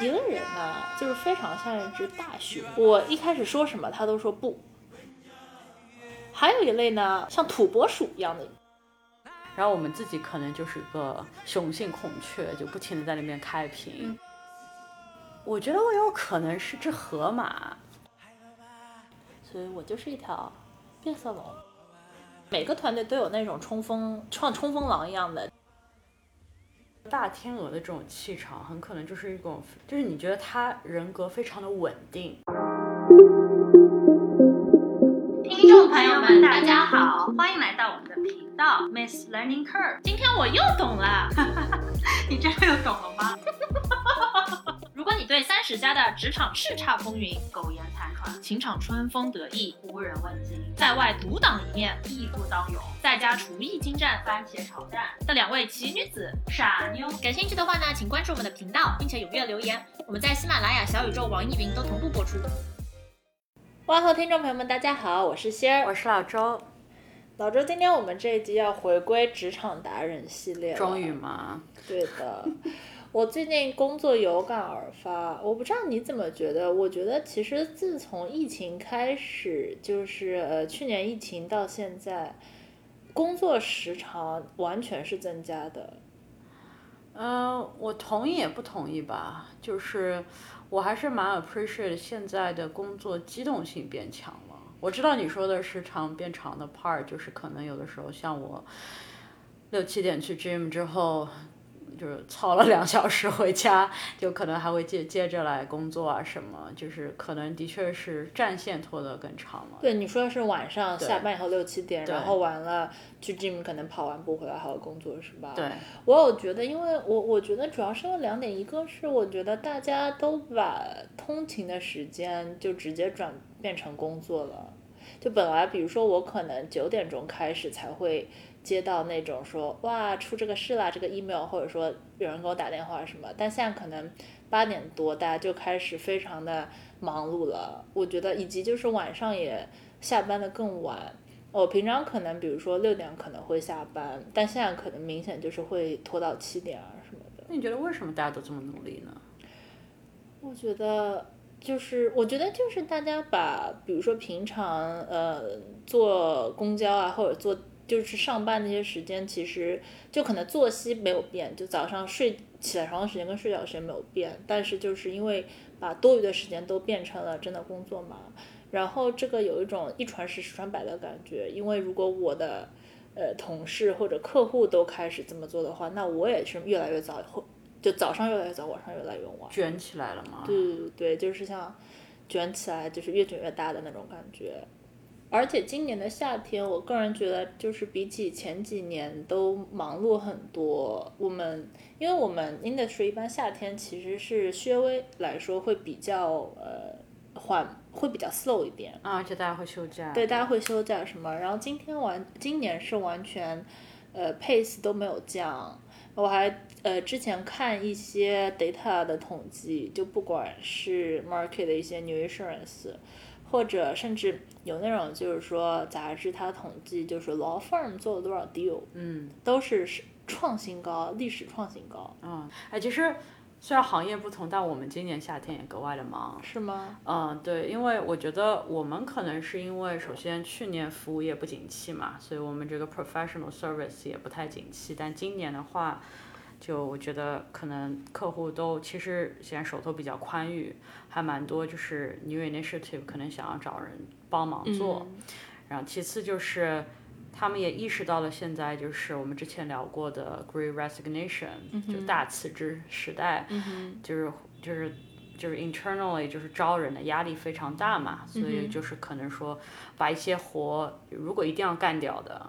一个人呢，就是非常像一只大熊，我一开始说什么他都说不。还有一类呢，像土拨鼠一样的。然后我们自己可能就是个雄性孔雀，就不停的在那边开屏。我觉得我有可能是只河马，所以我就是一条变色龙。每个团队都有那种冲锋像冲锋狼一样的大天鹅的这种气场，很可能就是一种，就是你觉得他人格非常的稳定。听众朋友们，大家好，欢迎来到我们的频道 Miss Learning Curve。今天我又懂了，你真的又懂了吗？如果你对三十加的职场叱咤风云、苟延残喘、情场春风得意、无人问津，在外独当一面、义不当勇，在家厨艺精湛、番茄炒蛋的两位奇女子傻妞，感兴趣的话呢，请关注我们的频道，并且踊跃留言。我们在喜马拉雅、小宇宙、网易云都同步播出。哇后听众朋友们，大家好，我是仙儿，我是老周。老周，今天我们这一集要回归职场达人系列，终于吗？对的，我最近工作有感而发，我不知道你怎么觉得？我觉得其实自从疫情开始，就是呃去年疫情到现在，工作时长完全是增加的。嗯，我同意也不同意吧，就是。我还是蛮 appreciate 现在的工作机动性变强了。我知道你说的时长变长的 part，就是可能有的时候像我六七点去 gym 之后。就是操了两小时回家，就可能还会接接着来工作啊什么，就是可能的确是战线拖得更长了。对，你说的是晚上下班以后六七点，然后完了去 gym 可能跑完步回来还要工作是吧？对。我有觉得，因为我我觉得主要是有两点，一个是我觉得大家都把通勤的时间就直接转变成工作了，就本来比如说我可能九点钟开始才会。接到那种说哇出这个事啦，这个 email 或者说有人给我打电话什么，但现在可能八点多大家就开始非常的忙碌了。我觉得以及就是晚上也下班的更晚。我平常可能比如说六点可能会下班，但现在可能明显就是会拖到七点啊什么的。那你觉得为什么大家都这么努力呢？我觉得就是我觉得就是大家把比如说平常呃坐公交啊或者坐。就是上班那些时间，其实就可能作息没有变，就早上睡起来床的时间跟睡觉时间没有变，但是就是因为把多余的时间都变成了真的工作嘛，然后这个有一种一传十十传百的感觉，因为如果我的呃同事或者客户都开始这么做的话，那我也是越来越早，后就早上越来越早，晚上越来越晚，卷起来了吗？对对对，就是像卷起来，就是越卷越大的那种感觉。而且今年的夏天，我个人觉得就是比起前几年都忙碌很多。我们因为我们 industry 一般夏天其实是稍微来说会比较呃缓，会比较 slow 一点啊，而且大家会休假。对，大家会休假什么？然后今天完，今年是完全呃 pace 都没有降。我还呃之前看一些 data 的统计，就不管是 market 的一些 new insurance。或者甚至有那种就是说杂志它统计就是 law firm 做了多少 deal，嗯，都是创新高，历史创新高。嗯，哎，其实虽然行业不同，但我们今年夏天也格外的忙。是吗？嗯，对，因为我觉得我们可能是因为首先去年服务业不景气嘛，所以我们这个 professional service 也不太景气，但今年的话。就我觉得可能客户都其实现在手头比较宽裕，还蛮多就是 new initiative 可能想要找人帮忙做，然后其次就是他们也意识到了现在就是我们之前聊过的 great resignation 就大辞职时代，就是就是就是 internally 就是招人的压力非常大嘛，所以就是可能说把一些活如果一定要干掉的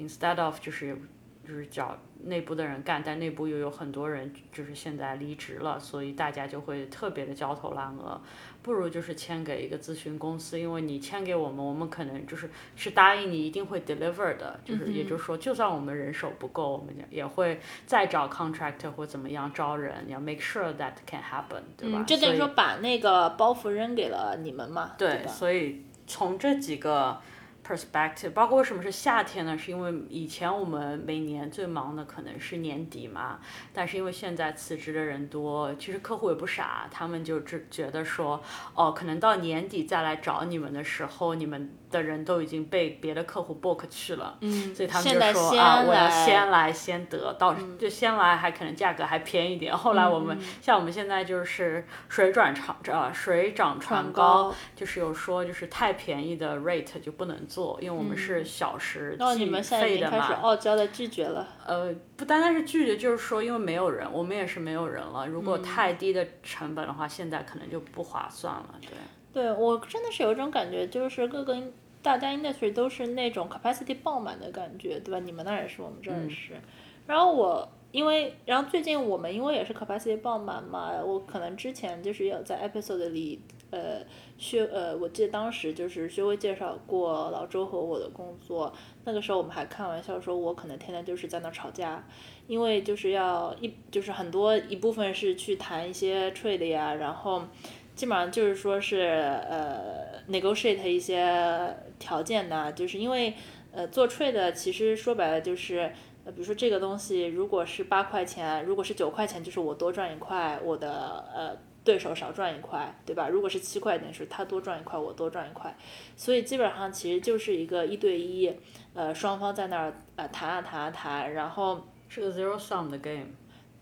，instead of 就是就是找。内部的人干，但内部又有很多人就是现在离职了，所以大家就会特别的焦头烂额。不如就是签给一个咨询公司，因为你签给我们，我们可能就是是答应你一定会 deliver 的，就是也就是说，就算我们人手不够，我们也会再找 contractor 或怎么样招人，要 make sure that can happen，对吧？就等于说把那个包袱扔给了你们嘛。对，所以从这几个。perspective，包括为什么是夏天呢？是因为以前我们每年最忙的可能是年底嘛，但是因为现在辞职的人多，其实客户也不傻，他们就只觉得说，哦，可能到年底再来找你们的时候，你们的人都已经被别的客户 book 去了，嗯，所以他们就说啊，我要先来先得到，就先来还可能价格还便宜点。后来我们、像我们现在就是水转船呃水涨船船高，高就是有说就是太便宜的 rate 就不能做，因为我们是小时计们现在已费的经开始。傲娇的拒绝了。呃，不单单是拒绝，就是说因为没有人，我们也是没有人了。如嗯果太低的成本的话，现在可能就不划算了。对。对我真的是有一种感觉，就是各个大家 industry 都是那种 capacity 爆满的感觉，对吧？你们那儿也是，我们这儿也是。然后我因为，然后最近我们因为也是 capacity 爆满嘛，我可能之前就是有在 episode 里，呃，薛呃，我记得当时就是薛微介绍过老周和我的工作，那个时候我们还开玩笑说，我可能天天就是在那吵架，因为就是要一就是很多一部分是去谈一些 trade 呀，然后。基本上就是说是呃 negotiate 一些条件呢，就是因为呃做 trade 其实说白了就是呃比如说这个东西如果是八块钱，如果是九块钱，就是我多赚一块，我的呃对手少赚一块，对吧？如果是七块钱，是他多赚一块，我多赚一块，所以基本上其实就是一个一对一，呃双方在那儿呃谈啊谈啊谈，然后。是个 zero sum 的 game。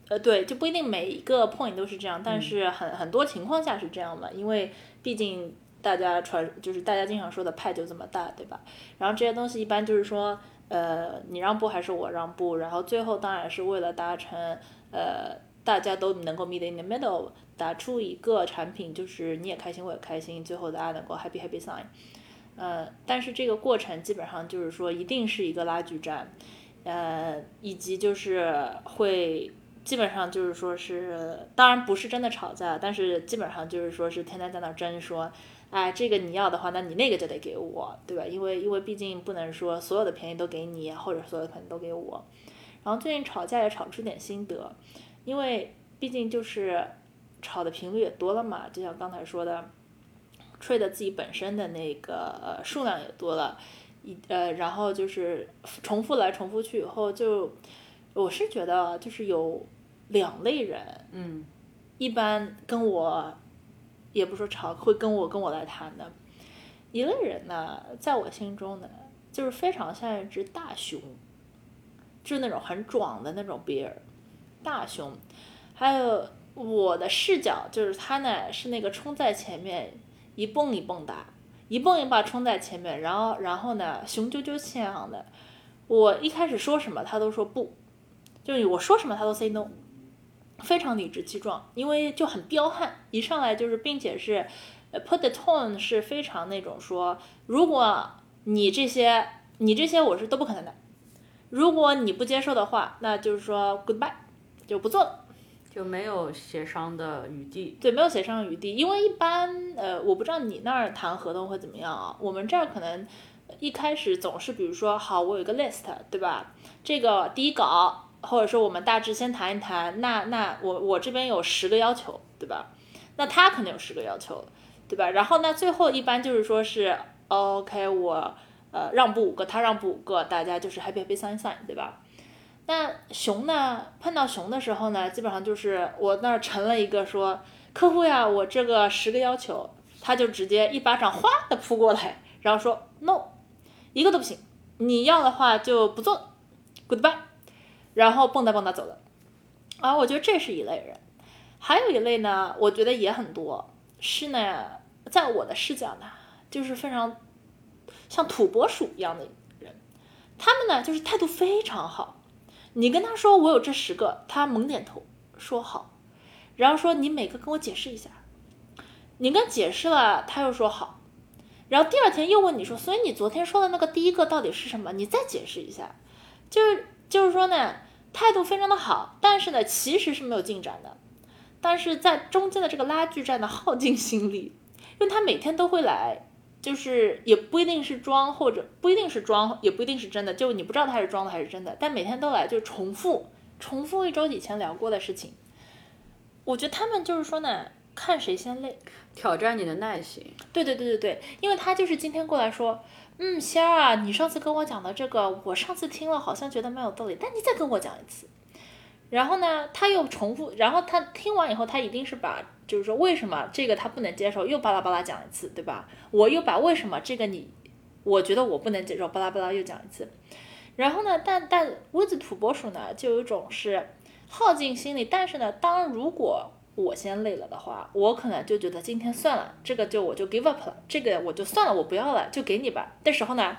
呃，对，就不一定每一个 point 都是这样，但是很很多情况下是这样嘛，因为毕竟大家传就是大家经常说的派就这么大，对吧？然后这些东西一般就是说，呃，你让步还是我让步，然后最后当然是为了达成呃大家都能够 meet in the middle，打出一个产品，就是你也开心我也开心，最后大家能够 happy happy sign。呃，但是这个过程基本上就是说一定是一个拉锯战，呃，以及就是会。基本上就是说是，当然不是真的吵架，但是基本上就是说是天天在那争说，哎，这个你要的话，那你那个就得给我，对吧？因为因为毕竟不能说所有的便宜都给你，或者所有的便宜都给我。然后最近吵架也吵出点心得，因为毕竟就是吵的频率也多了嘛，就像刚才说的，trade 自己本身的那个呃数量也多了，一呃，然后就是重复来重复去以后就。我是觉得就是有两类人，嗯，一般跟我也不说吵，会跟我跟我来谈的。一类人呢，在我心中呢，就是非常像一只大熊，就是那种很壮的那种 bear，大熊。还有我的视角就是他呢是那个冲在前面一蹦一蹦哒，一蹦一蹦冲在前面，然后然后呢雄赳赳气昂的。我一开始说什么他都说不。就是我说什么他都 say no，非常理直气壮，因为就很彪悍，一上来就是，并且是，呃，put the tone 是非常那种说，如果你这些你这些我是都不可能的，如果你不接受的话，那就是说 goodbye，就不做了，就没有协商的余地。对，没有协商余地，因为一般呃，我不知道你那儿谈合同会怎么样啊，我们这儿可能一开始总是比如说好，我有一个 list，对吧？这个第一稿。或者说我们大致先谈一谈，那那我我这边有十个要求，对吧？那他肯定有十个要求，对吧？然后那最后一般就是说是 OK，我呃让步五个，他让步五个，大家就是 happy happy sign sign，对吧？那熊呢，碰到熊的时候呢，基本上就是我那儿成了一个说客户呀，我这个十个要求，他就直接一巴掌哗的扑过来，然后说 no，一个都不行，你要的话就不做，goodbye。然后蹦跶蹦跶走了，啊，我觉得这是一类人，还有一类呢，我觉得也很多，是呢，在我的视角呢，就是非常像土拨鼠一样的人，他们呢就是态度非常好，你跟他说我有这十个，他猛点头说好，然后说你每个跟我解释一下，你跟解释了，他又说好，然后第二天又问你说，所以你昨天说的那个第一个到底是什么？你再解释一下，就是。就是说呢，态度非常的好，但是呢，其实是没有进展的。但是在中间的这个拉锯战的耗尽心力，因为他每天都会来，就是也不一定是装，或者不一定是装，也不一定是真的，就你不知道他是装的还是真的。但每天都来，就重复重复一周以前聊过的事情。我觉得他们就是说呢，看谁先累，挑战你的耐心。对对对对对，因为他就是今天过来说，嗯，仙儿啊，你上次跟我讲的这个，我上次听了好像觉得蛮有道理，但你再跟我讲一次。然后呢，他又重复，然后他听完以后，他一定是把，就是说为什么这个他不能接受，又巴拉巴拉讲一次，对吧？我又把为什么这个你，我觉得我不能接受，巴拉巴拉又讲一次。然后呢，但但屋子土拨鼠呢，就有一种是耗尽心力，但是呢，当如果我先累了的话，我可能就觉得今天算了，这个就我就 give up 了，这个我就算了，我不要了，就给你吧。那时候呢，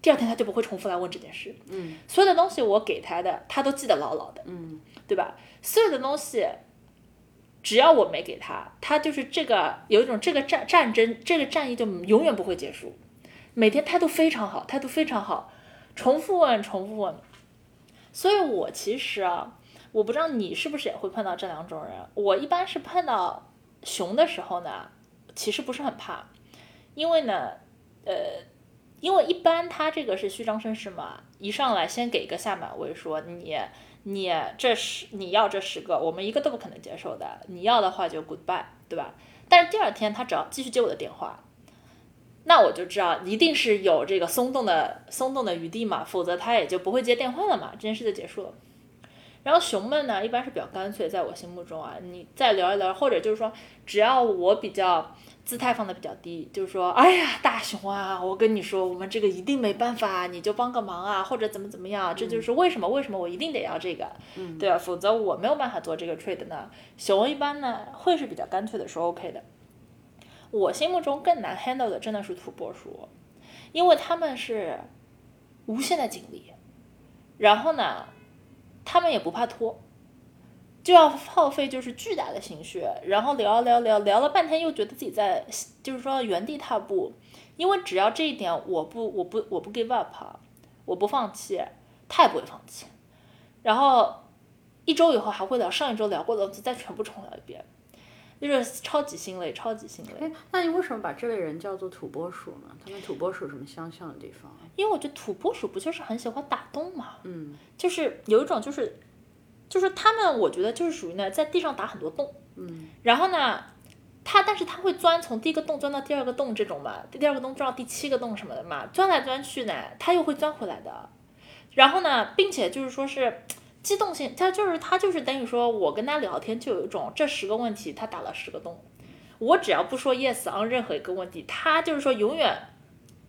第二天他就不会重复来问这件事。嗯，所有的东西我给他的，他都记得牢牢的。嗯，对吧？所有的东西，只要我没给他，他就是这个有一种这个战战争，这个战役就永远不会结束。每天态度非常好，态度非常好，重复问，重复问。所以我其实啊。我不知道你是不是也会碰到这两种人。我一般是碰到熊的时候呢，其实不是很怕，因为呢，呃，因为一般他这个是虚张声势嘛，一上来先给个下马威，说你你这十你要这十个，我们一个都不可能接受的，你要的话就 goodbye，对吧？但是第二天他只要继续接我的电话，那我就知道一定是有这个松动的松动的余地嘛，否则他也就不会接电话了嘛，这件事就结束了。然后熊们呢，一般是比较干脆，在我心目中啊，你再聊一聊，或者就是说，只要我比较姿态放的比较低，就是说，哎呀，大熊啊，我跟你说，我们这个一定没办法，你就帮个忙啊，或者怎么怎么样，这就是为什么为什么我一定得要这个，嗯，对吧？否则我没有办法做这个 trade 呢。熊一般呢会是比较干脆的说 OK 的。我心目中更难 handle 的真的是土拨鼠，因为他们是无限的精力，然后呢。他们也不怕拖，就要耗费就是巨大的心血，然后聊聊聊聊了半天，又觉得自己在就是说原地踏步，因为只要这一点我不我不我不 give up，我不放弃，他也不会放弃，然后一周以后还会聊上一周聊过的东西，再全部重聊一遍，就是超级心累，超级心累。哎，那你为什么把这类人叫做土拨鼠呢？他们土拨鼠有什么相像的地方？因为我觉得土拨鼠不就是很喜欢打洞嘛，嗯，就是有一种就是，就是他们我觉得就是属于呢在地上打很多洞，嗯，然后呢，它但是它会钻从第一个洞钻到第二个洞这种嘛，第二个洞钻到第七个洞什么的嘛，钻来钻去呢，它又会钻回来的，然后呢，并且就是说是机动性，他就是他就是等于说我跟他聊天就有一种这十个问题他打了十个洞，我只要不说 yes on 任何一个问题，他就是说永远。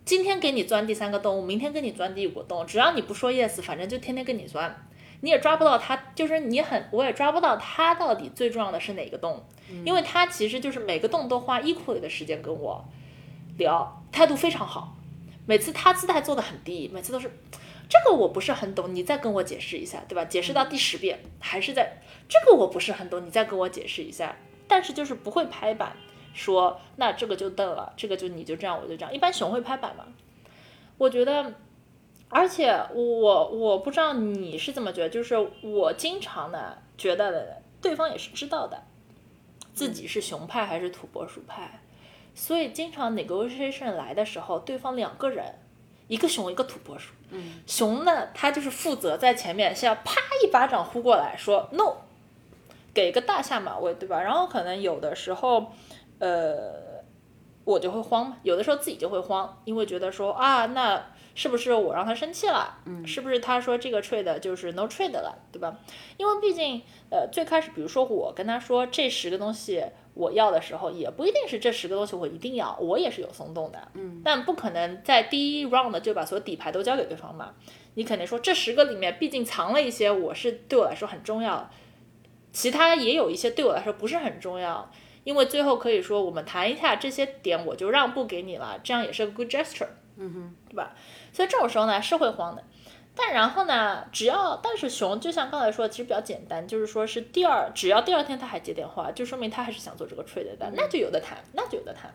今天给你钻第三个洞，明天给你钻第五个洞，只要你不说 yes，反正就天天跟你钻，你也抓不到他，就是你很，我也抓不到他到底最重要的是哪个洞，因为他其实就是每个洞都花 equal 的时间跟我聊，态度非常好，每次他姿态做的很低，每次都是这个我不是很懂，你再跟我解释一下，对吧？解释到第十遍还是在这个我不是很懂，你再跟我解释一下，但是就是不会拍板。说那这个就瞪了，这个就你就这样，我就这样。一般熊会拍板嘛？我觉得，而且我我不知道你是怎么觉得，就是我经常呢觉得对方也是知道的，自己是熊派还是土拨鼠派，所以经常 negotiation 来的时候，对方两个人，一个熊一个土拨鼠，嗯，熊呢它就是负责在前面，先啪一巴掌呼过来说 no，给个大下马威，对吧？然后可能有的时候。呃，我就会慌嘛，有的时候自己就会慌，因为觉得说啊，那是不是我让他生气了？嗯，是不是他说这个 trade 就是 no trade 了，对吧？因为毕竟，呃，最开始比如说我跟他说这十个东西我要的时候，也不一定是这十个东西我一定要，我也是有松动的，嗯，但不可能在第一 round 就把所有底牌都交给对方嘛。你肯定说这十个里面，毕竟藏了一些我是对我来说很重要，其他也有一些对我来说不是很重要。因为最后可以说，我们谈一下这些点，我就让步给你了，这样也是个 good gesture，嗯哼，对吧？所以这种时候呢是会慌的，但然后呢，只要但是熊就像刚才说，其实比较简单，就是说是第二，只要第二天他还接电话，就说明他还是想做这个 trade 的，那就有的谈，那就有的谈。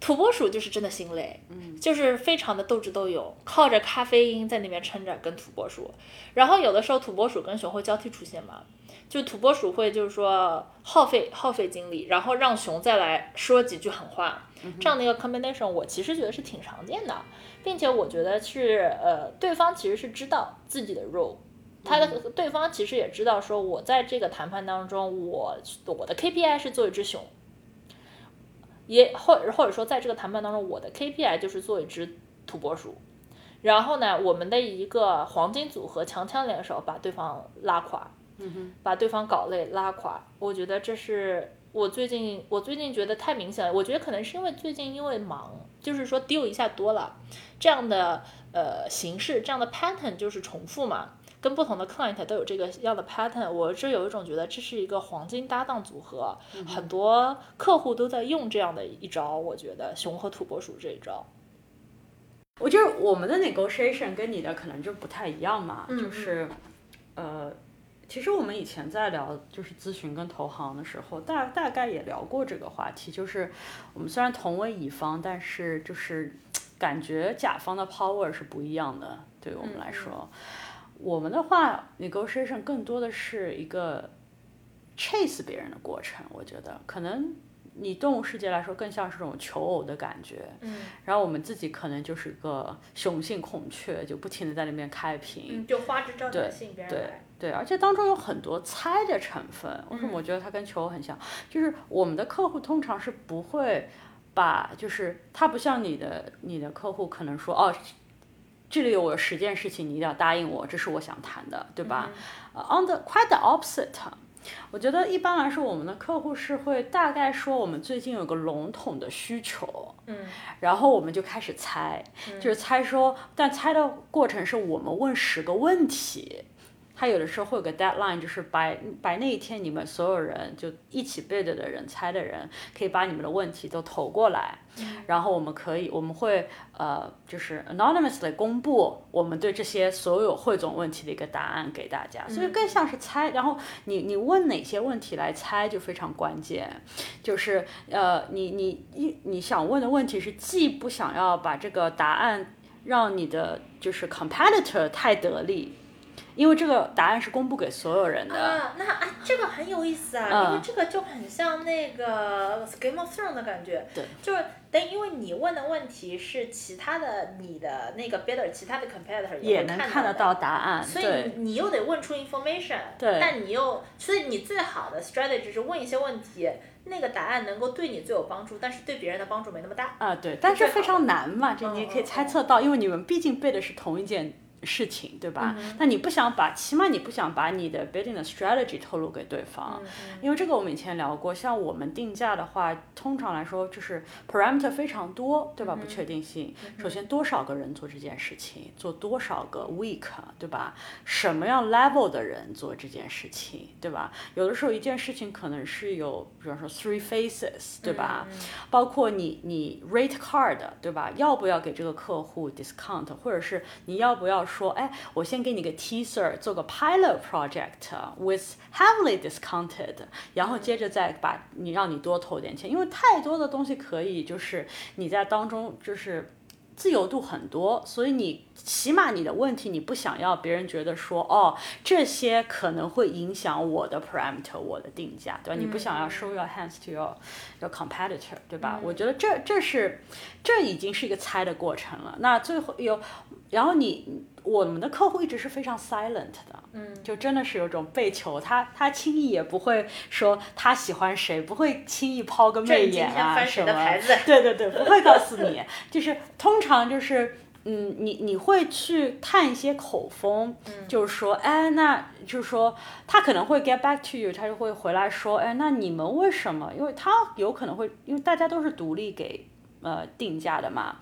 土拨鼠就是真的心累，嗯，就是非常的斗智斗勇，靠着咖啡因在那边撑着跟土拨鼠，然后有的时候土拨鼠跟熊会交替出现嘛。就土拨鼠会就是说耗费耗费精力，然后让熊再来说几句狠话，这样的一个 combination，我其实觉得是挺常见的，并且我觉得是呃对方其实是知道自己的 role，他的对方其实也知道说我在这个谈判当中，我我的 KPI 是做一只熊，也或或者说在这个谈判当中，我的 KPI 就是做一只土拨鼠。然后呢，我们的一个黄金组合强强联手，把对方拉垮，嗯把对方搞累拉垮。我觉得这是我最近我最近觉得太明显了。我觉得可能是因为最近因为忙，就是说 deal 一下多了，这样的呃形式，这样的 pattern 就是重复嘛，跟不同的 client 都有这个样的 pattern。我是有一种觉得这是一个黄金搭档组合，很多客户都在用这样的一招。我觉得熊和土拨鼠这一招。我觉得我们的 negotiation 跟你的可能就不太一样嘛，就是，呃，其实我们以前在聊就是咨询跟投行的时候，大大概也聊过这个话题，就是我们虽然同为乙方，但是就是感觉甲方的 power 是不一样的，对于我们来说，我们的话 negotiation 更多的是一个 chase 别人的过程，我觉得可能。你动物世界来说，更像是这种求偶的感觉。嗯，然后我们自己可能就是个雄性孔雀，就不停的在那边开屏。就花枝招展吸引别人对来。对，而且当中有很多猜的成分。为什么我觉得它跟求偶很像？就是我们的客户通常是不会把，就是他不像你的你的客户可能说哦。这里有我十件事情，你一定要答应我，这是我想谈的，对吧？呃、on the quite the opposite，我觉得一般来说，我们的客户是会大概说我们最近有个笼统的需求，嗯，然后我们就开始猜，就是猜说，但猜的过程是我们问十个问题。他有的时候会有个 deadline，就是白白那一天你们所有人就一起 bid 的人、猜的人，可以把你们的问题都投过来，然后我们可以我们会呃就是 anonymously 公布我们对这些所有汇总问题的一个答案给大家，所以更像是猜。然后你你问哪些问题来猜就非常关键，就是呃你你一你想问的问题是既不想要把这个答案让你的就是 competitor 太得力。因为这个答案是公布给所有人的。啊，那啊，这个很有意思啊，嗯因为这个就很像那个 Game of Thrones 的感觉。对。就是，但因为你问的问题是其他的你的那个 bidder，其他的 competitor 会也能看得到答案，所以你你又得问出 information，对但你又，所以你最好的 strategy 是问一些问题，那个答案能够对你最有帮助，但是对别人的帮助没那么大。啊对，但是非常难嘛，这嗯你也可以嗯猜测到，因为你们毕竟背的是同一件事情，对吧？嗯那你不想把，起码你不想把你的 bidding 的 strategy 透露给对方，嗯因为这个我们以前聊过，像我们定价的话，通常来说就是 parameter 非常多，对吧？不确定性，首先多少个人做这件事情，做多少个 week，对吧？什么样 level 的人做这件事情，对吧？有的时候一件事情可能是有，比方说 three phases，对吧？包括你你 rate card，对吧？要不要给这个客户 discount，或者是你要不要说，哎，我先给你个 teaser，做个 pilot project with heavily discounted，然后接着再把你让你多投点钱，因为太多的东西可以就是你在当中就是。自由度很多，所以你起码你的问题，你不想要别人觉得说，哦，这些可能会影响我的 parameter，我的定价，对吧？你不想要 show your hands to your your competitor，对吧？我觉得这这是这已经是一个猜的过程了。那最后有，然后你我们的客户一直是非常 silent 的，嗯，就真的是有种被求，他他轻易也不会说他喜欢谁，不会轻易抛个媚眼啊翻什么 对对对，不会告诉你，就是通常就是。嗯，你你会去探一些口风，就是说，哎，那就是说，他可能会 get back to you，他就会回来说，哎，那你们为什么？因为他有可能会，因为大家都是独立给呃定价的嘛，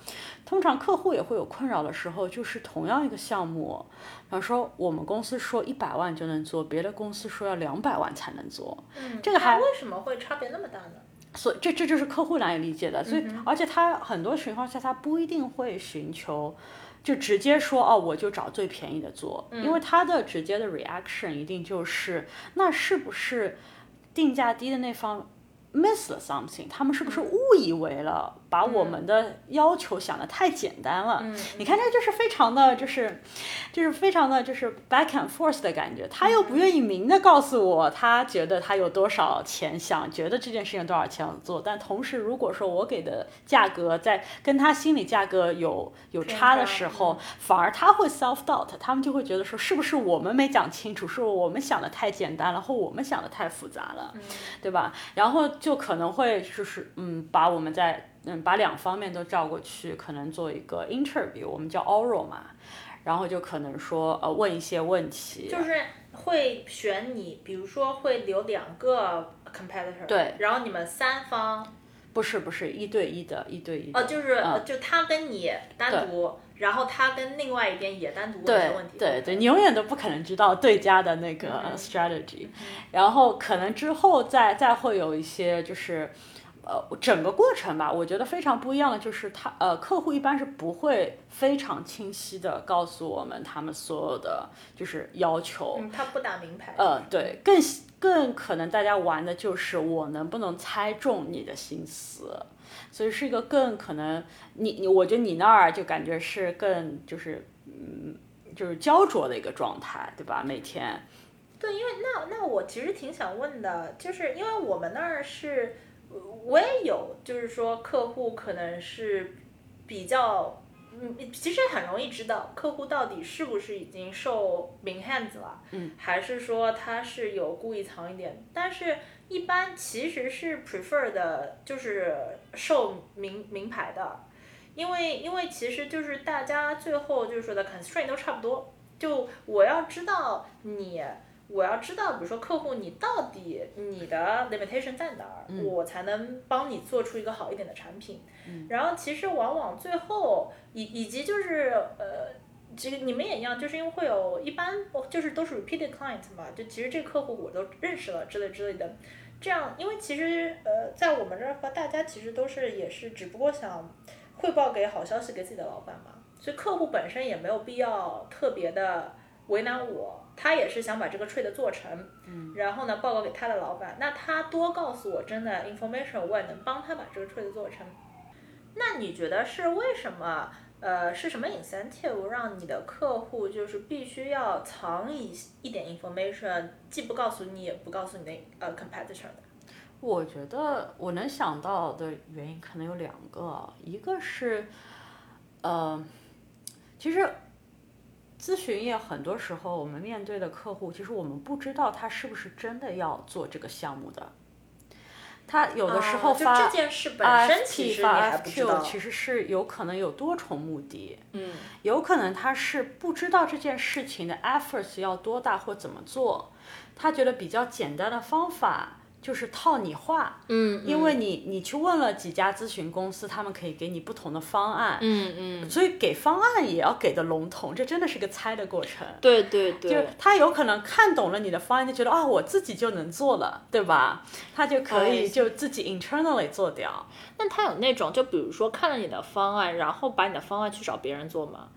通常客户也会有困扰的时候，就是同样一个项目，比方说我们公司说一百万就能做，别的公司说要两百万才能做，嗯，这个还为什么会差别那么大呢？所以这这就是客户难以理解的，所以、而且他很多情况下他不一定会寻求，就直接说哦我就找最便宜的做，因为他的直接的 reaction 一定就是那是不是定价低的那方 miss 了 something，他们是不是误以为了把我们的要求想的太简单了？你看这就是非常的就是就是非常的就是 back and forth 的感觉，他又不愿意明的告诉我他觉得他有多少钱，想觉得这件事情多少钱想做，但同时如果说我给的价格在跟他心理价格有有差的时候，反而他会 self doubt，他们就会觉得说是不是我们没讲清楚，是我们想的太简单了，或我们想的太复杂了，对吧？然后就可能会就是嗯，把把我们在嗯把两方面都照过去，可能做一个 interview，我们叫 oral 嘛，然后就可能说呃问一些问题，就是会选你，比如说会留两个 competitor，对。然后你们三方。不是不是一对一的，一对一的，哦，就是、就他跟你单独，然后他跟另外一边也单独问一些问题，对对，你永远都不可能知道对家的那个嗯。strategy，、然后可能之后再再会有一些就是。呃，整个过程吧，我觉得非常不一样的就是他呃，客户一般是不会非常清晰的告诉我们他们所有的就是要求，嗯，他不打明牌，呃，对，更更可能大家玩的就是我能不能猜中你的心思，所以是一个更可能你你，我觉得你那儿就感觉是更就是嗯，就是焦灼的一个状态，对吧？每天，对，因为那那我其实挺想问的，就是因为我们那儿是，呃我也有，就是说客户可能是比较，嗯，其实很容易知道客户到底是不是已经受明 hands 了，嗯，还是说他是有故意藏一点，但是一般其实是 prefer 的，就是受名名牌的。因为因为其实就是大家最后就是说的 constraint 都差不多，就我要知道你，我要知道，比如说客户你到底你的 limitation 在哪儿，我才能帮你做出一个好一点的产品。然后其实往往最后以以及就是呃。其实你们也一样，就是因为会有一般就是都是 repeated client 嘛，就其实这个客户我都认识了之类之类的，这样因为其实呃在我们这儿和大家其实都是也是只不过想汇报给好消息给自己的老板嘛，所以客户本身也没有必要特别的为难我，他也是想把这个 trade 做成，嗯，然后呢报告给他的老板，那他多告诉我真的 information，我也能帮他把这个 trade 做成。那你觉得是为什么？呃，是什么 incentive 让你的客户就是必须要藏一一点 information，既不告诉你，也不告诉你的呃 competitor 的？我觉得我能想到的原因可能有两个，一个是，呃，其实咨询业很多时候我们面对的客户，其实我们不知道他是不是真的要做这个项目的。他有的时候发这件事本身其 RFP 实你发 FQ，其实是有可能有多重目的。嗯，有可能他是不知道这件事情的 efforts 要多大或怎么做，他觉得比较简单的方法就是套你话，嗯因为你你去问了几家咨询公司，他们可以给你不同的方案，嗯嗯，所以给方案也要给的笼统，这真的是个猜的过程。对对对就对，他有可能看懂了你的方案，就觉得啊，我自己就能做了，对吧？他就可以哎就自己 internally 做掉。那他有那种，就比如说看了你的方案，然后把你的方案去找别人做吗？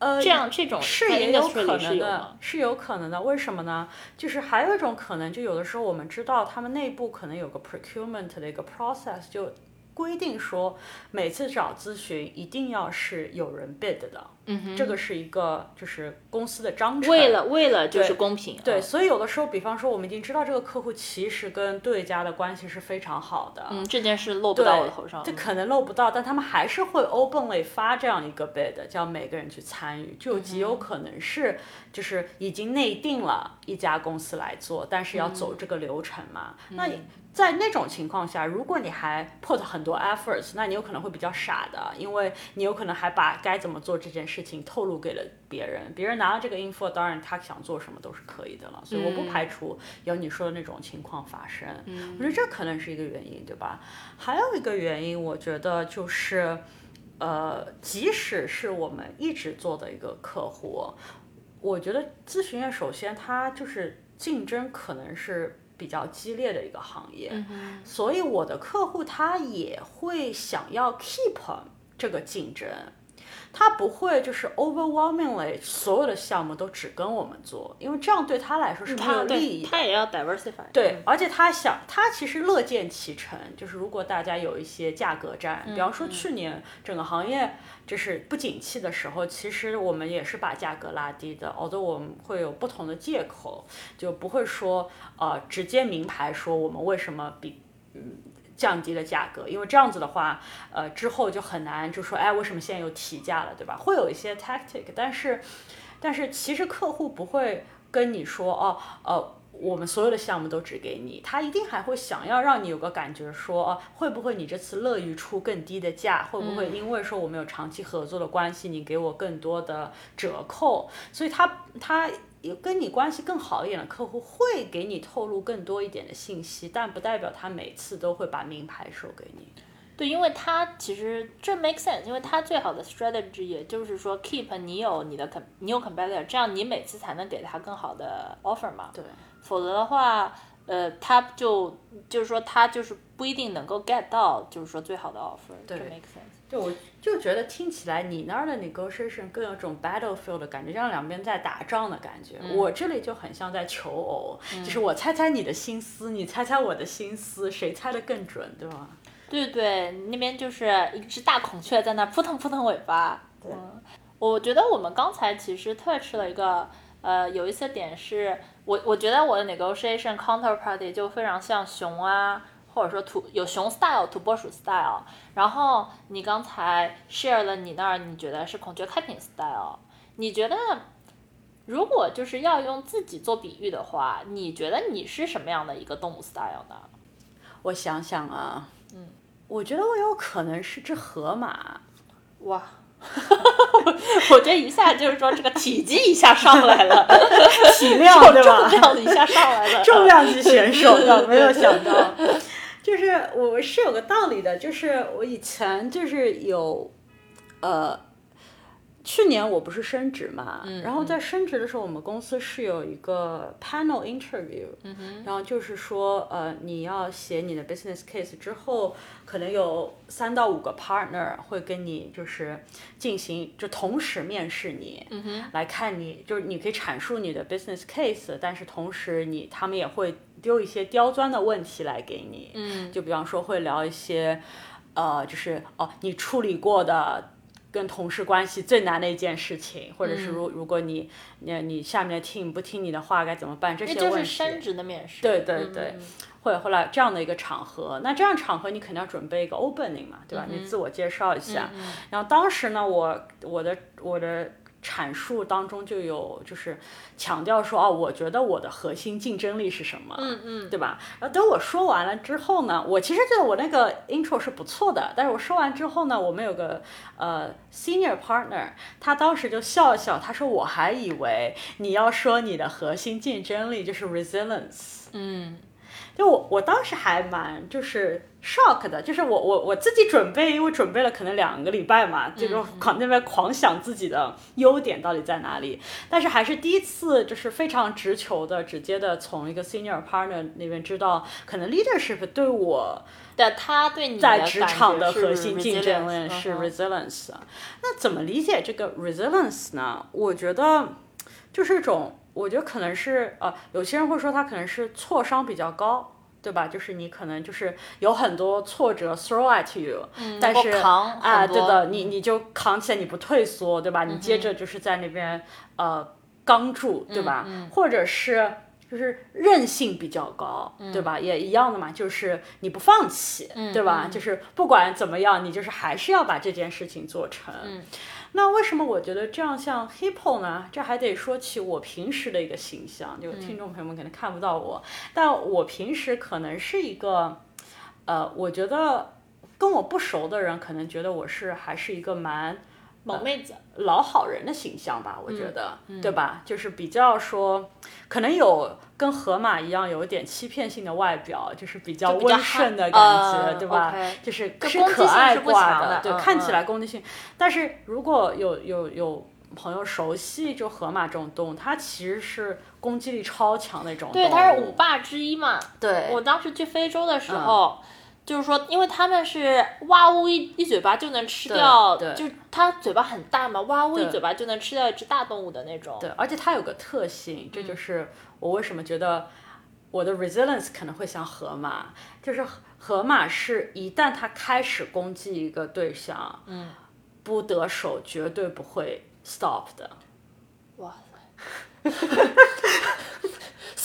呃，这样这种是也有可能的，是有可能的。为什么呢？就是还有一种可能，就有的时候我们知道他们内部可能有个 procurement 的一个 process，就规定说每次找咨询一定要是有人 bid 的。嗯哼。这个是一个就是公司的章程。为了为了就是公平，对，嗯。所以有的时候，比方说我们已经知道这个客户其实跟对家的关系是非常好的，嗯，这件事漏不到我的头上，这可能漏不到，但他们还是会 openly 发这样一个 bid，叫每个人去参与，就极有可能是就是已经内定了一家公司来做，但是要走这个流程嘛。那在那种情况下，如果你还 put 很多 efforts，那你有可能会比较傻的，因为你有可能还把该怎么做这件事情透露给了别人，别人拿了这个 info，当然他想做什么都是可以的了，所以我不排除有你说的那种情况发生。我觉得这可能是一个原因，对吧？还有一个原因，我觉得就是，呃，即使是我们一直做的一个客户，我觉得咨询业首先它就是竞争可能是比较激烈的一个行业，所以我的客户他也会想要 keep 这个竞争。他不会就是 overwhelmingly 所有的项目都只跟我们做，因为这样对他来说是没有利益他也要 diversify，对，而且他想，他其实乐见其成。就是如果大家有一些价格战，比方说去年整个行业就是不景气的时候，其实我们也是把价格拉低的。although 我们会有不同的借口，就不会说呃直接明牌说我们为什么比嗯。降低了价格，因为这样子的话，呃，之后就很难就说，哎，为什么现在又提价了，对吧？会有一些 tactic，但是，但是其实客户不会跟你说，哦，呃，我们所有的项目都只给你，他一定还会想要让你有个感觉说，哦会不会你这次乐于出更低的价？会不会因为说我们有长期合作的关系，你给我更多的折扣？所以他他有跟你关系更好一点的客户会给你透露更多一点的信息，但不代表他每次都会把名牌授给你。对，因为他其实这 make sense，因为他最好的 strategy 也就是说 keep 你有你的 com 你有 competitor，这样你每次才能给他更好的 offer 嘛。对。否则的话，呃，他就就是说他就是不一定能够 get 到，就是说最好的 offer。对这 make sense。就我就觉得听起来你那儿的 negotiation 更有种 battlefield 的感觉，像两边在打仗的感觉。我这里就很像在求偶，就是我猜猜你的心思，你猜猜我的心思，谁猜的更准，对吧？对对对，那边就是一只大孔雀在那扑腾扑腾尾巴。对嗯，我觉得我们刚才其实 touch 了一个，呃，有一些点是我我觉得我的 negotiation counterparty 就非常像熊啊，或者说土有熊 style 土拨鼠 style。然后你刚才 share 了你那儿你觉得是孔雀开屏 style，你觉得？如果就是要用自己做比喻的话，你觉得你是什么样的一个动物 style 呢？我想想啊，嗯，我觉得我有可能是只河马。哇，我这一下就是说这个体积一下上来了，体量对吧？重量一下上来了，重量级选手的，没有想到，就是我是有个道理的，就是我以前就是有，呃，去年我不是升职嘛，然后在升职的时候，我们公司是有一个 panel interview，、然后就是说，呃，你要写你的 business case 之后，可能有三到五个 partner 会跟你就是进行就同时面试你，来看你就是你可以阐述你的 business case，但是同时你他们也会丢一些刁钻的问题来给你，嗯就比方说会聊一些，呃，就是哦，你处理过的跟同事关系最难的一件事情，或者是如如果你你你下面的 team 不听你的话该怎么办？这就问题，是升职的面试。对对对，会后来这样的一个场合，那这样场合你肯定要准备一个 opening 嘛，对吧？你自我介绍一下。然后当时呢，我我的我的阐述当中就有就是强调说，哦，我觉得我的核心竞争力是什么？嗯嗯，对吧？然后等我说完了之后呢，我其实觉得我那个 intro 是不错的，但是我说完之后呢，我们有个呃 senior partner，他当时就笑笑，他说我还以为你要说你的核心竞争力就是 resilience。嗯就我我当时还蛮就是 shock 的，就是我我我自己准备，因为准备了可能两个礼拜嘛，就是狂那边狂想自己的优点到底在哪里，但是还是第一次就是非常直球的、直接的从一个 senior partner 那边知道，可能 leadership 对我的他对你的在职场的核心竞争力是 resilience。那怎么理解这个 resilience 呢？我觉得就是一种，我觉得可能是呃，有些人会说他可能是挫伤比较高。对吧？就是你可能就是有很多挫折 throw at you，、但是啊，对的，你你就扛起来，你不退缩，对吧？你接着就是在那边呃刚住，对吧？或者是就是韧性比较高，对吧？也一样的嘛，就是你不放弃，对吧？就是不管怎么样，你就是还是要把这件事情做成。那为什么我觉得这样像 Hippo 呢？这还得说起我平时的一个形象，就听众朋友们可能看不到我，但我平时可能是一个，呃，我觉得跟我不熟的人可能觉得我是还是一个蛮萌妹子，老好人的形象吧，我觉得，对吧？就是比较说，可能有跟河马一样有一点欺骗性的外表，就是比较温顺的感觉，呃对吧就是就是可爱挂强的对，嗯看起嗯来攻击性。但是如果有有有朋友熟悉就河马这种动物，它其实是攻击力超强的一种动物。对，它是五霸之一嘛。对，我当时去非洲的时候，就是说，因为他们是哇呜一一嘴巴就能吃掉，对就是它嘴巴很大嘛，哇呜一嘴巴就能吃掉一只大动物的那种。对，而且它有个特性，这就是我为什么觉得我的 resilience 可能会像河马，就是河河马是一旦它开始攻击一个对象，嗯，不得手绝对不会 stop 的。哇塞！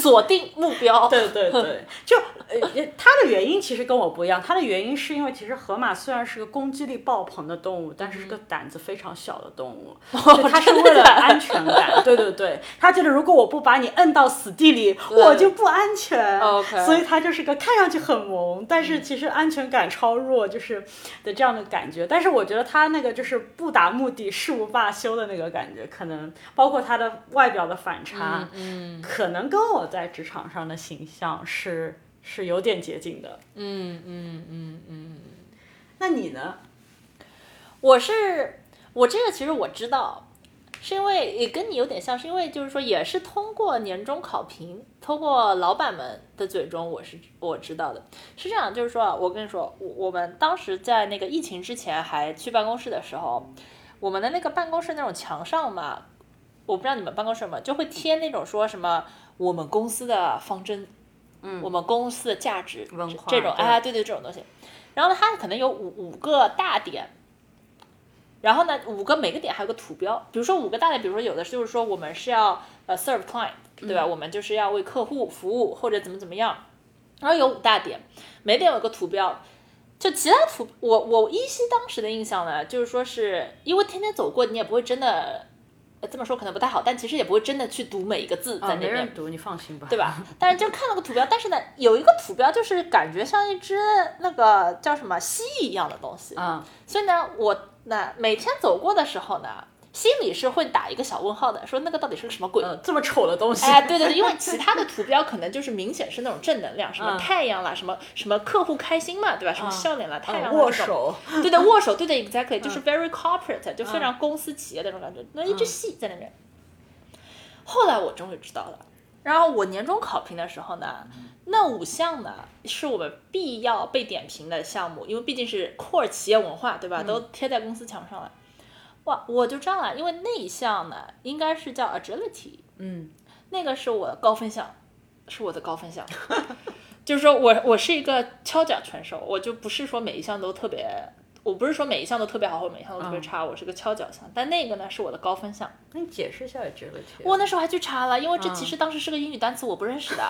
锁定目标。对对对，就呃，它的原因其实跟我不一样。它的原因是因为其实河马虽然是个攻击力爆棚的动物，但是是个胆子非常小的动物。它是为了安全感，对 对对，它觉得如果我不把你摁到死地里，我就不安全。OK，所以它就是个看上去很萌，但是其实安全感超弱，就是的这样的感觉。但是我觉得它那个就是不达目的誓不罢休的那个感觉，可能包括它的外表的反差，嗯可能跟我在职场上的形象是。是有点接近的，嗯嗯嗯嗯。那你呢？我是我这个其实我知道，是因为也跟你有点像，是因为就是说也是通过年终考评，通过老板们的嘴中，我是我知道的。是这样，就是说我跟你说，我我们当时在那个疫情之前还去办公室的时候，我们的那个办公室那种墙上嘛，我不知道你们办公室有没有，就会贴那种说什么我们公司的方针。嗯我们公司的价值文化这种，哎，对对，这种东西。然后呢，它可能有五五个大点，然后呢，五个每个点还有个图标。比如说五个大点，比如说有的就是说我们是要呃 serve client，对吧？我们就是要为客户服务或者怎么怎么样。然后有五大点，每点有个图标。就其他图，我我依稀当时的印象呢，就是说是因为天天走过，你也不会真的。这么说可能不太好，但其实也不会真的去读每一个字在那边。读，你放心吧，对吧？但是就看了个图标，但是呢，有一个图标就是感觉像一只那个叫什么蜥蜴一样的东西。嗯。所以呢，我那每天走过的时候呢。心里是会打一个小问号的，说那个到底是个什么鬼？这么丑的东西？哎，对对对，因为其他的 图标可能就是明显是那种正能量，什么太阳啦，什么什么客户开心嘛，对吧？什么笑脸啦，太阳握手，对的，握手，对的，exactly，就是 very corporate，就非常公司企业那种感觉。那一只戏在那边。后来我终于知道了，然后我年终考评的时候呢，那五项呢是我们必要被点评的项目，因为毕竟是 core 企业文化，对吧？都贴在公司墙上了。哇，我就这样了，因为那一项呢，应该是叫 agility，嗯，那个是我的高分项，是我的高分项，就是说我我是一个敲脚拳手，我就不是说每一项都特别，我不是说每一项都特别好，或每一项都特别差，我是个敲脚项，但那个呢是我的高分项。那你解释一下 agility。我那时候还去查了，因为这其实当时是个英语单词，我不认识的，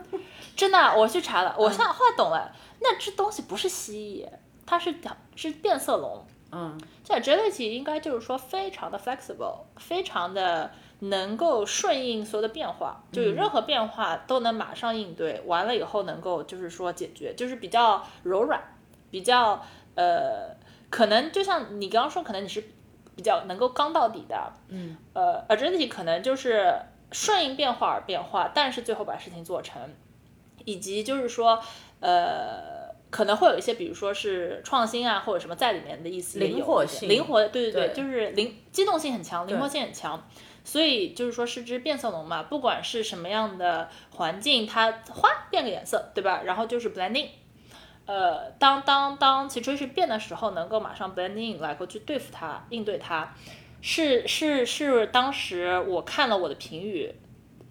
真的，我去查了，我现在后来懂了，那只东西不是蜥蜴，它是是变色龙。嗯，这 agility 应该就是说非常的 flexible，非常的能够顺应所有的变化，就有任何变化都能马上应对，完了以后能够就是说解决，就是比较柔软，比较呃，可能就像你刚刚说，可能你是比较能够刚到底的，嗯，呃，agility 可能就是顺应变化而变化，但是最后把事情做成，以及就是说呃。可能会有一些，比如说是创新啊，或者什么在里面的意思，灵活性，灵活，对对对，就是灵机动性很强，灵活性很强，所以就是说是只变色龙嘛，不管是什么样的环境，它哗变个颜色，对吧？然后就是 blending，呃，当当当其实是变的时候，能够马上 blending 来过去对付它，应对它，是是是，当时我看了我的评语。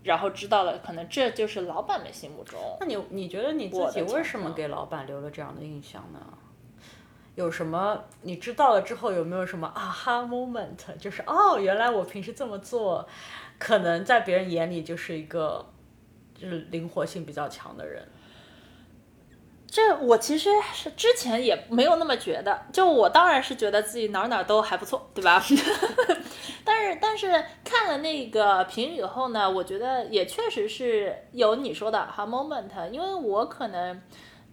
然后知道了，可能这就是老板们心目中。那你你觉得你自己为什么给老板留了这样的印象呢？有什么你知道了之后有没有什么啊哈 moment？就是哦，原来我平时这么做，可能在别人眼里就是一个就是灵活性比较强的人。这我其实是之前也没有那么觉得，就我当然是觉得自己哪哪都还不错，对吧？但是但是看了那个评语后呢，我觉得也确实是有你说的哈 moment，因为我可能，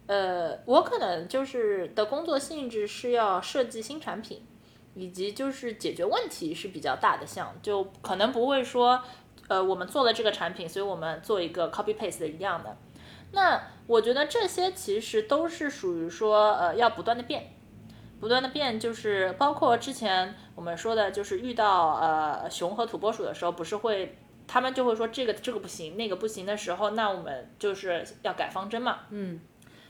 呃，我可能就是的工作性质是要设计新产品，以及就是解决问题是比较大的项，就可能不会说，呃，我们做了这个产品，所以我们做一个 copy paste 的一样的。那我觉得这些其实都是属于说，呃，要不断的变，不断的变，就是包括之前我们说的，就是遇到呃熊和土拨鼠的时候，不是会他们就会说这个这个不行，那个不行的时候，那我们就是要改方针嘛。嗯。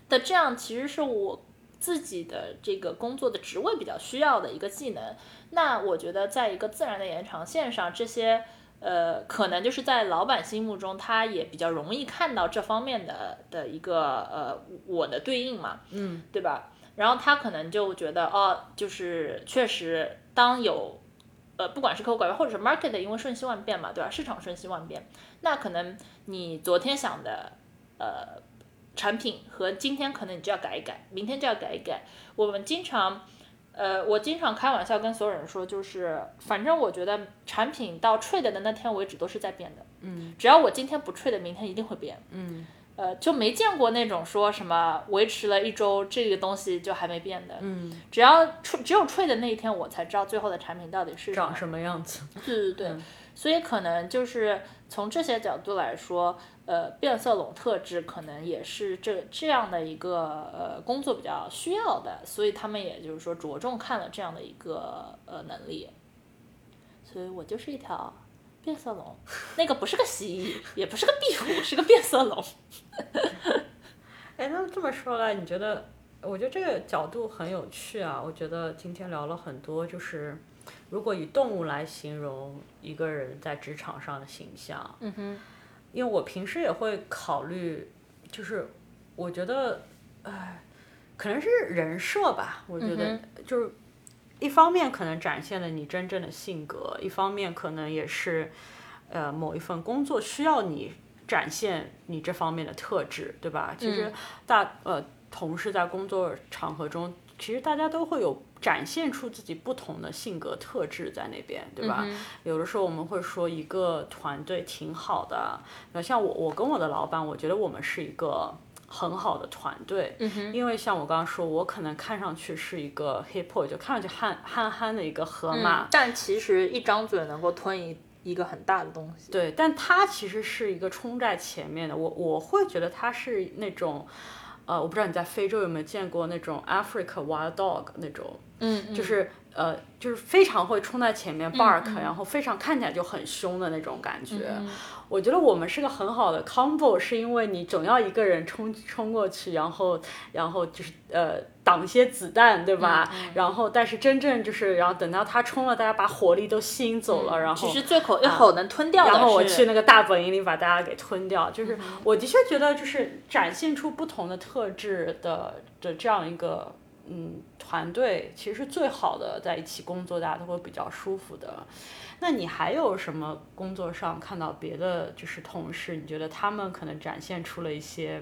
的这样其实是我自己的这个工作的职位比较需要的一个技能。那我觉得在一个自然的延长线上，这些。呃，可能就是在老板心目中，他也比较容易看到这方面的的一个呃我的对应嘛，嗯，对吧？然后他可能就觉得哦，就是确实当有呃不管是客户改变或者是 market，因为瞬息万变嘛，对吧？市场瞬息万变，那可能你昨天想的呃产品和今天可能你就要改一改，明天就要改一改。我们经常，呃，我经常开玩笑跟所有人说，就是反正我觉得产品到 trade 的那天为止都是在变的。嗯只要我今天不 trade，明天一定会变。嗯呃，就没见过那种说什么维持了一周这个东西就还没变的。嗯，只要 tr 只有 trade 的那一天，我才知道最后的产品到底是长。什么样子？对对对，嗯所以可能就是从这些角度来说，呃，变色龙特质可能也是这这样的一个呃工作比较需要的，所以他们也就是说着重看了这样的一个呃能力，所以我就是一条变色龙，那个不是个蜥蜴，也不是个壁虎，是个变色龙。哎，那这么说来，你觉得？我觉得这个角度很有趣啊。我觉得今天聊了很多，就是如果以动物来形容一个人在职场上的形象，嗯哼，因为我平时也会考虑，就是我觉得，哎，可能是人设吧。我觉得嗯就是一方面可能展现了你真正的性格，一方面可能也是，呃，某一份工作需要你展现你这方面的特质，对吧？其实大呃同事在工作场合中，其实大家都会有展现出自己不同的性格特质在那边，对吧？有的时候我们会说一个团队挺好的，那像我我跟我的老板，我觉得我们是一个。很好的团队，因为像我刚刚说，我可能看上去是一个 hippo，就看上去憨憨憨的一个河马，但其实一张嘴能够吞一一个很大的东西。对，但他其实是一个冲在前面的，我我会觉得他是那种，呃，我不知道你在非洲有没有见过那种 Africa wild dog 那种，嗯，就是呃，就是非常会冲在前面 bark，、然后非常看起来就很凶的那种感觉。我觉得我们是个很好的 combo，是因为你总要一个人冲冲过去，然后然后就是呃挡一些子弹，对吧？然后但是真正就是，然后等到他冲了，大家把火力都吸引走了，然后其实最口一口能吞掉然后我去那个大本营里把大家给吞掉。就是我的确觉得，就是展现出不同的特质的的这样一个嗯团队，其实是最好的，在一起工作大家都会比较舒服的。那你还有什么工作上看到别的就是同事，你觉得他们可能展现出了一些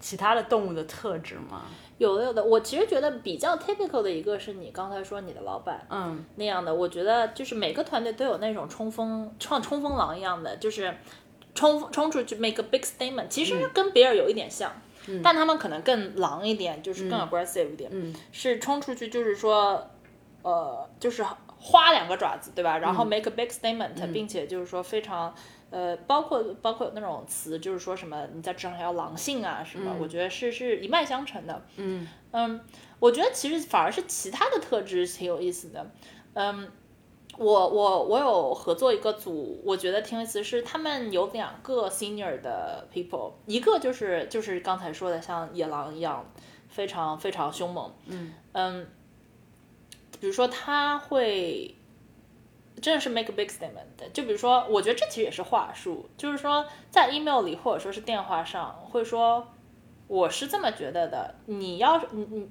其他的动物的特质吗？有的有的，我其实觉得比较 typical 的一个是你刚才说你的老板，嗯，那样的，我觉得就是每个团队都有那种冲锋像冲锋狼一样的，就是冲冲出去 make a big statement，其实跟别人有一点像，但他们可能更狼一点，就是更 aggressive 一点，嗯是冲出去就是说，呃，就是花两个爪子，对吧？然后 make a big statement，、并且就是说非常。呃，包括包括有那种词，就是说什么你在职场上要狼性啊什么，我觉得是是一脉相承的。嗯嗯，我觉得其实反而是其他的特质挺有意思的。嗯，我我我有合作一个组，我觉得挺有意思，是他们有两个 senior 的 people，一个就是就是刚才说的像野狼一样，非常非常凶猛。嗯嗯，比如说他会。真的是 make a big statement，就比如说，我觉得这其实也是话术，就是说在 email 里或者说是电话上会说，我是这么觉得的，你要是你你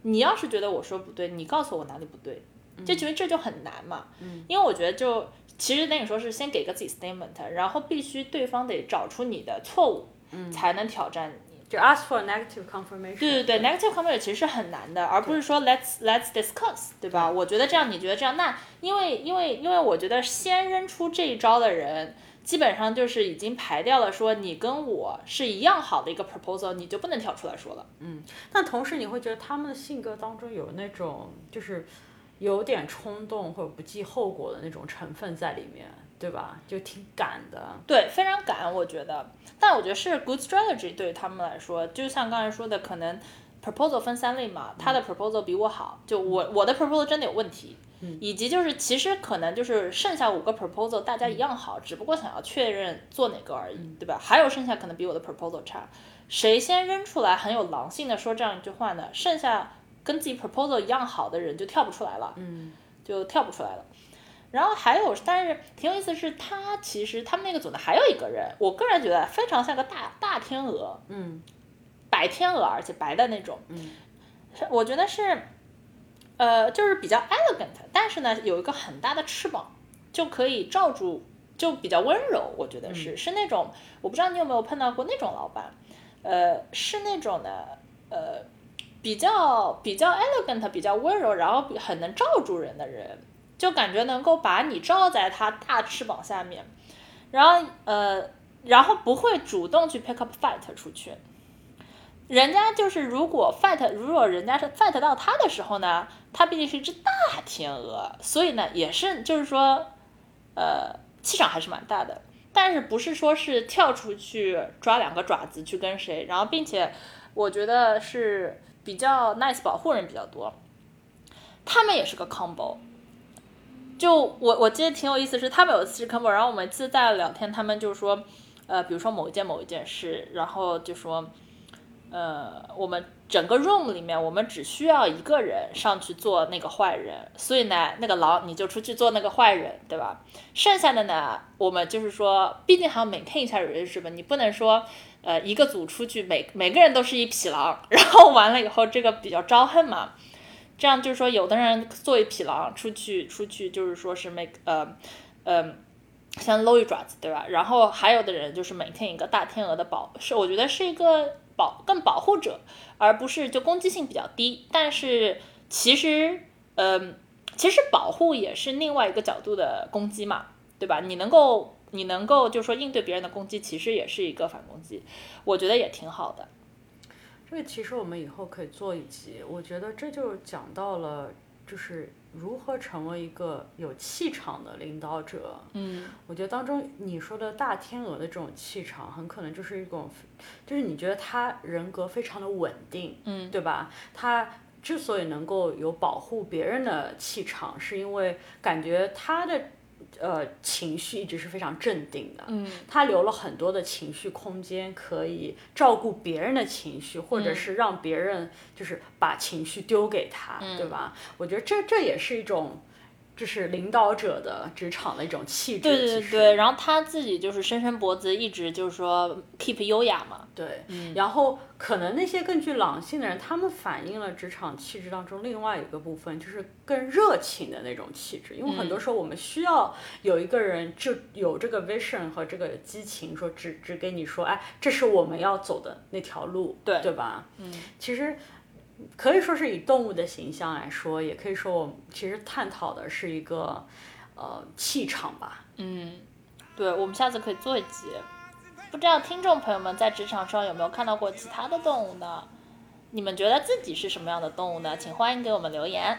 你要是觉得我说不对，你告诉我哪里不对，就觉得这就很难嘛，嗯因为我觉得就其实等于说是先给个自己 statement，然后必须对方得找出你的错误，才能挑战你。就 ask for negative confirmation。对对对，negative comment 其实是很难的，而不是说 let's let's discuss，对吧？我觉得这样，你觉得这样，那因为因为因为我觉得先扔出这一招的人，基本上就是已经排掉了说你跟我是一样好的一个 proposal，你就不能跳出来说了。嗯但同时你会觉得他们的性格当中有那种就是有点冲动或者不计后果的那种成分在里面，对吧？就挺赶的。对，非常赶，我觉得。但我觉得是 good strategy 对于他们来说，就像刚才说的，可能 proposal 分三类嘛，他的 proposal 比我好，就我我的 proposal 真的有问题，以及就是其实可能就是剩下五个 proposal 大家一样好，只不过想要确认做哪个而已，对吧？还有剩下可能比我的 proposal 差，谁先扔出来很有狼性的说这样一句话呢？剩下跟自己 proposal 一样好的人就跳不出来了，嗯。就跳不出来了。然后还有，但是挺有意思的是，他其实他们那个组呢还有一个人，我个人觉得非常像个大大天鹅，嗯。白天鹅，而且白的那种，嗯，我觉得是，呃，就是比较 elegant，但是呢有一个很大的翅膀，就可以罩住，就比较温柔，我觉得是、是那种，我不知道你有没有碰到过那种老板，呃，是那种的，呃，比较比较 elegant，比较温柔，然后很能罩住人的人，就感觉能够把你罩在他大翅膀下面，然后呃，然后不会主动去 pick up fight 出去。人家就是如果 fight，如果人家是 fight 到他的时候呢，他毕竟是一只大天鹅，所以呢也是就是说，呃，气场还是蛮大的。但是不是说是跳出去抓两个爪子去跟谁，然后并且我觉得是比较 nice 保护人比较多，他们也是个 combo。就我我记得挺有意思，是他们有一次是 combo，然后我们次在聊天，他们就说，呃，比如说某一件某一件事，然后就说，呃，我们。整个 room 里面，我们只需要一个人上去做那个坏人，所以呢，那个狼你就出去做那个坏人，对吧？剩下的呢，我们就是说，毕竟还要 maintain 一下人是吧？你不能说，呃，一个组出去，每每个人都是一匹狼，然后完了以后这个比较招恨嘛。这样就是说，有的人做一匹狼出去，出去就是说是 make 呃呃，先搂一爪子，对吧？然后还有的人就是每天一个大天鹅的保，是我觉得是一个。保更保护者，而不是就攻击性比较低。但是其实，嗯，其实保护也是另外一个角度的攻击嘛，对吧？你能够你能够就说应对别人的攻击，其实也是一个反攻击，我觉得也挺好的。这个其实我们以后可以做一集，我觉得这就讲到了，就是。如何成为一个有气场的领导者？嗯，我觉得当中你说的大天鹅的这种气场，很可能就是一种，就是你觉得他人格非常的稳定，嗯，对吧？他之所以能够有保护别人的气场，是因为感觉他的。呃，情绪一直是非常镇定的。嗯，他留了很多的情绪空间，可以照顾别人的情绪，或者是让别人就是把情绪丢给他，对吧？我觉得这这也是一种。就是领导者的职场的一种气质。对对对，然后他自己就是伸伸脖子，一直就是说 keep 优雅嘛。对，然后可能那些更具狼性的人，他们反映了职场气质当中另外一个部分，就是更热情的那种气质。因为很多时候我们需要有一个人就有这个 vision 和这个激情，说只只给你说，哎，这是我们要走的那条路，对对吧？嗯，其实。可以说是以动物的形象来说，也可以说我们其实探讨的是一个，呃，气场吧。嗯，对，我们下次可以做一集。不知道听众朋友们在职场上有没有看到过其他的动物呢？你们觉得自己是什么样的动物呢？请欢迎给我们留言。